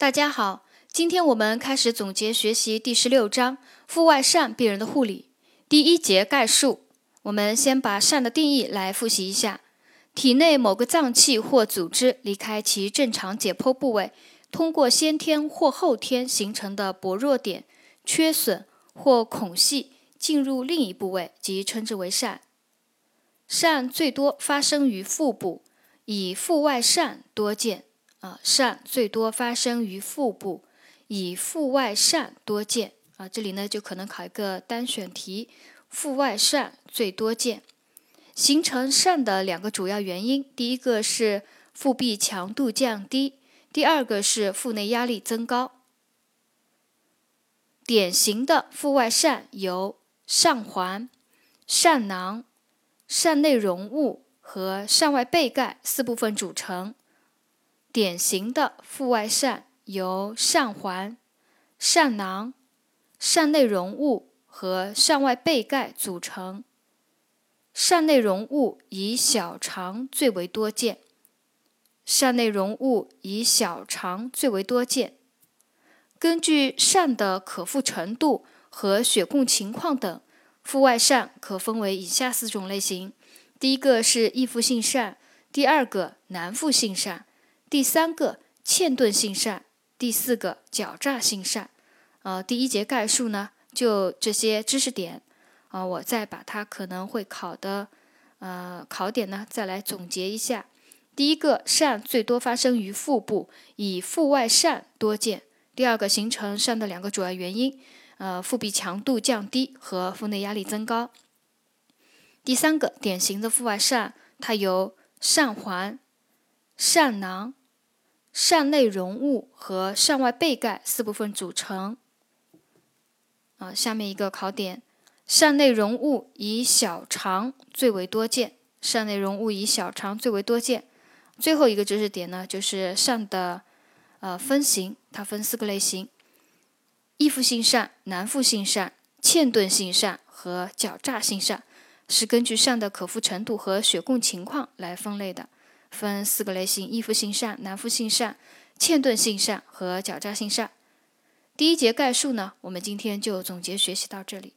大家好，今天我们开始总结学习第十六章腹外疝病人的护理第一节概述。我们先把疝的定义来复习一下：体内某个脏器或组织离开其正常解剖部位，通过先天或后天形成的薄弱点、缺损或孔隙进入另一部位，即称之为疝。疝最多发生于腹部，以腹外疝多见。啊，疝最多发生于腹部，以腹外疝多见。啊，这里呢就可能考一个单选题，腹外疝最多见。形成疝的两个主要原因，第一个是腹壁强度降低，第二个是腹内压力增高。典型的腹外疝由上环、疝囊、疝内容物和疝外背盖四部分组成。典型的腹外疝由疝环、疝囊、疝内容物和疝外背盖组成。疝内容物以小肠最为多见。疝内容物以小肠最为多见。根据疝的可复程度和血供情况等，腹外疝可分为以下四种类型：第一个是易复性疝，第二个难复性疝。第三个嵌顿性疝，第四个狡诈性疝。呃，第一节概述呢，就这些知识点。啊，我再把它可能会考的呃考点呢，再来总结一下。第一个，疝最多发生于腹部，以腹外疝多见。第二个，形成疝的两个主要原因，呃，腹壁强度降低和腹内压力增高。第三个，典型的腹外疝，它由疝环、疝囊。扇内容物和扇外背盖四部分组成。啊，下面一个考点：扇内容物以小肠最为多见。扇内容物以小肠最为多见。最后一个知识点呢，就是扇的呃分型，它分四个类型：易复性扇、难复性扇、嵌顿性扇和狡诈性扇，是根据扇的可复程度和血供情况来分类的。分四个类型：易复性善、难复性善、嵌顿性善和狡诈性善。第一节概述呢，我们今天就总结学习到这里。